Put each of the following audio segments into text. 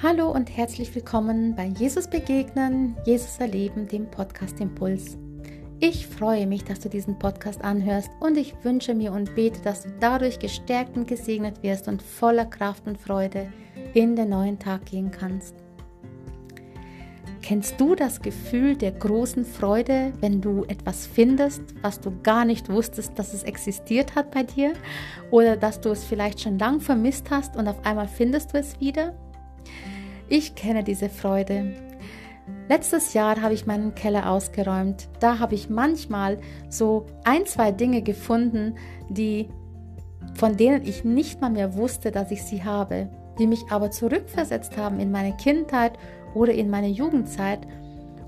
Hallo und herzlich willkommen bei Jesus Begegnen, Jesus Erleben, dem Podcast Impuls. Ich freue mich, dass du diesen Podcast anhörst und ich wünsche mir und bete, dass du dadurch gestärkt und gesegnet wirst und voller Kraft und Freude in den neuen Tag gehen kannst. Kennst du das Gefühl der großen Freude, wenn du etwas findest, was du gar nicht wusstest, dass es existiert hat bei dir? Oder dass du es vielleicht schon lang vermisst hast und auf einmal findest du es wieder? Ich kenne diese Freude. Letztes Jahr habe ich meinen Keller ausgeräumt. Da habe ich manchmal so ein, zwei Dinge gefunden, die von denen ich nicht mal mehr wusste, dass ich sie habe, die mich aber zurückversetzt haben in meine Kindheit oder in meine Jugendzeit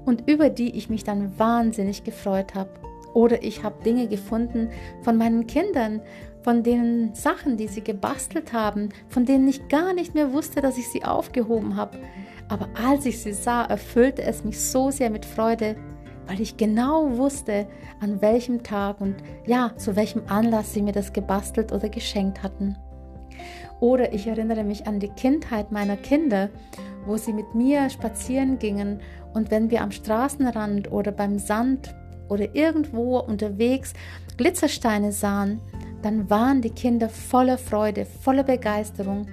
und über die ich mich dann wahnsinnig gefreut habe. Oder ich habe Dinge gefunden von meinen Kindern, von den Sachen, die sie gebastelt haben, von denen ich gar nicht mehr wusste, dass ich sie aufgehoben habe. Aber als ich sie sah, erfüllte es mich so sehr mit Freude, weil ich genau wusste, an welchem Tag und ja, zu welchem Anlass sie mir das gebastelt oder geschenkt hatten. Oder ich erinnere mich an die Kindheit meiner Kinder, wo sie mit mir spazieren gingen und wenn wir am Straßenrand oder beim Sand oder irgendwo unterwegs Glitzersteine sahen, dann waren die Kinder voller Freude, voller Begeisterung.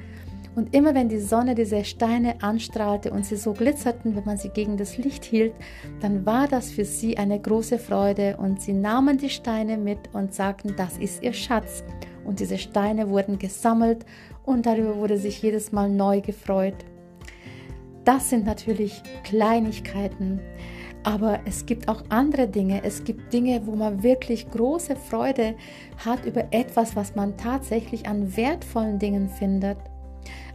Und immer wenn die Sonne diese Steine anstrahlte und sie so glitzerten, wenn man sie gegen das Licht hielt, dann war das für sie eine große Freude und sie nahmen die Steine mit und sagten, das ist ihr Schatz. Und diese Steine wurden gesammelt und darüber wurde sich jedes Mal neu gefreut. Das sind natürlich Kleinigkeiten, aber es gibt auch andere Dinge. Es gibt Dinge, wo man wirklich große Freude hat über etwas, was man tatsächlich an wertvollen Dingen findet.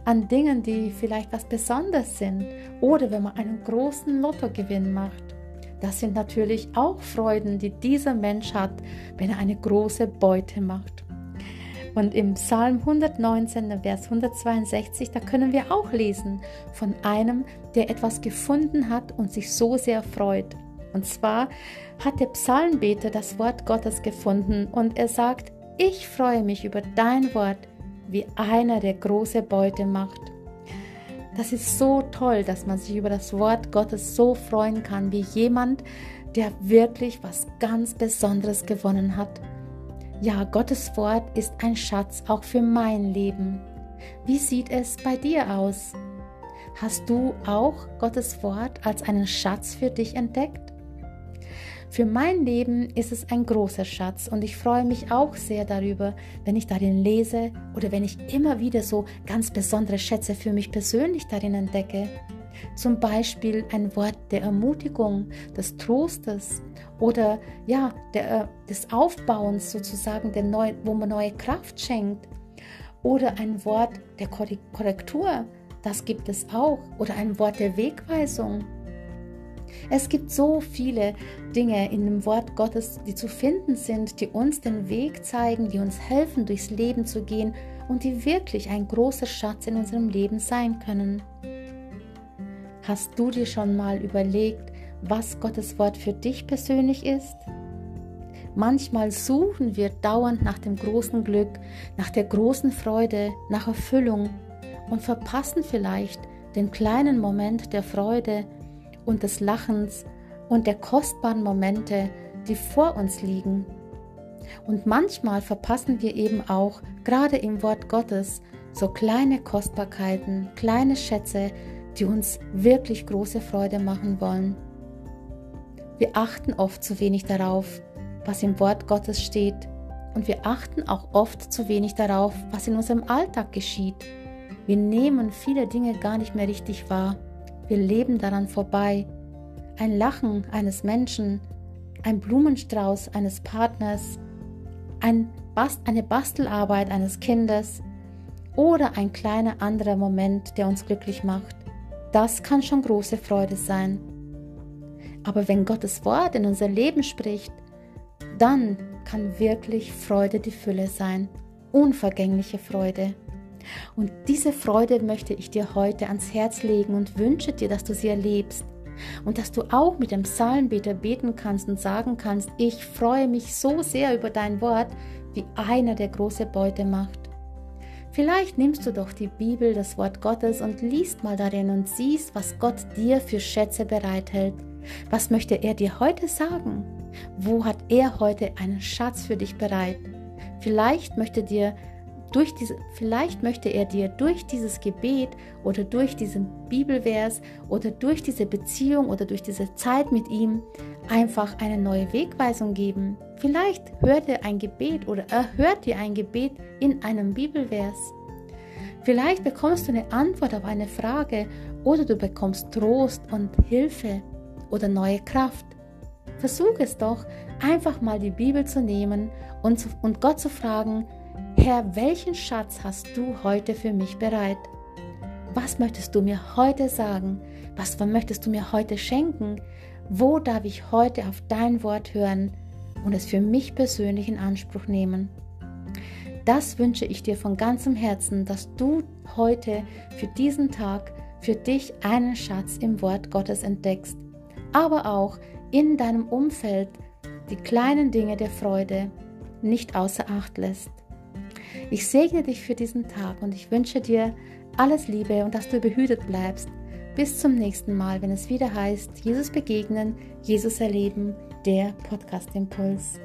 An Dingen, die vielleicht was Besonderes sind. Oder wenn man einen großen Lottogewinn macht. Das sind natürlich auch Freuden, die dieser Mensch hat, wenn er eine große Beute macht. Und im Psalm 119, Vers 162, da können wir auch lesen von einem, der etwas gefunden hat und sich so sehr freut. Und zwar hat der Psalmbeter das Wort Gottes gefunden und er sagt, ich freue mich über dein Wort, wie einer, der große Beute macht. Das ist so toll, dass man sich über das Wort Gottes so freuen kann, wie jemand, der wirklich was ganz Besonderes gewonnen hat. Ja, Gottes Wort ist ein Schatz auch für mein Leben. Wie sieht es bei dir aus? Hast du auch Gottes Wort als einen Schatz für dich entdeckt? Für mein Leben ist es ein großer Schatz und ich freue mich auch sehr darüber, wenn ich darin lese oder wenn ich immer wieder so ganz besondere Schätze für mich persönlich darin entdecke. Zum Beispiel ein Wort der Ermutigung, des Trostes oder ja, der, äh, des Aufbauens sozusagen, der neu, wo man neue Kraft schenkt. Oder ein Wort der Korrektur, das gibt es auch. Oder ein Wort der Wegweisung. Es gibt so viele Dinge in dem Wort Gottes, die zu finden sind, die uns den Weg zeigen, die uns helfen, durchs Leben zu gehen und die wirklich ein großer Schatz in unserem Leben sein können. Hast du dir schon mal überlegt, was Gottes Wort für dich persönlich ist? Manchmal suchen wir dauernd nach dem großen Glück, nach der großen Freude, nach Erfüllung und verpassen vielleicht den kleinen Moment der Freude und des Lachens und der kostbaren Momente, die vor uns liegen. Und manchmal verpassen wir eben auch, gerade im Wort Gottes, so kleine Kostbarkeiten, kleine Schätze, die uns wirklich große Freude machen wollen. Wir achten oft zu wenig darauf, was im Wort Gottes steht, und wir achten auch oft zu wenig darauf, was in unserem Alltag geschieht. Wir nehmen viele Dinge gar nicht mehr richtig wahr. Wir leben daran vorbei. Ein Lachen eines Menschen, ein Blumenstrauß eines Partners, ein Bast eine Bastelarbeit eines Kindes oder ein kleiner anderer Moment, der uns glücklich macht. Das kann schon große Freude sein. Aber wenn Gottes Wort in unser Leben spricht, dann kann wirklich Freude die Fülle sein, unvergängliche Freude. Und diese Freude möchte ich dir heute ans Herz legen und wünsche dir, dass du sie erlebst und dass du auch mit dem Psalmbeter beten kannst und sagen kannst, ich freue mich so sehr über dein Wort, wie einer der große Beute macht. Vielleicht nimmst du doch die Bibel, das Wort Gottes und liest mal darin und siehst, was Gott dir für Schätze bereithält. Was möchte er dir heute sagen? Wo hat er heute einen Schatz für dich bereit? Vielleicht möchte dir durch diese, vielleicht möchte er dir durch dieses Gebet oder durch diesen Bibelvers oder durch diese Beziehung oder durch diese Zeit mit ihm einfach eine neue Wegweisung geben. Vielleicht hört er ein Gebet oder er hört dir ein Gebet in einem Bibelvers. Vielleicht bekommst du eine Antwort auf eine Frage oder du bekommst Trost und Hilfe oder neue Kraft. Versuch es doch, einfach mal die Bibel zu nehmen und, zu, und Gott zu fragen, Herr, welchen Schatz hast du heute für mich bereit? Was möchtest du mir heute sagen? Was möchtest du mir heute schenken? Wo darf ich heute auf dein Wort hören und es für mich persönlich in Anspruch nehmen? Das wünsche ich dir von ganzem Herzen, dass du heute für diesen Tag für dich einen Schatz im Wort Gottes entdeckst, aber auch in deinem Umfeld die kleinen Dinge der Freude nicht außer Acht lässt. Ich segne dich für diesen Tag und ich wünsche dir alles Liebe und dass du behütet bleibst. Bis zum nächsten Mal, wenn es wieder heißt, Jesus begegnen, Jesus erleben, der Podcast Impuls.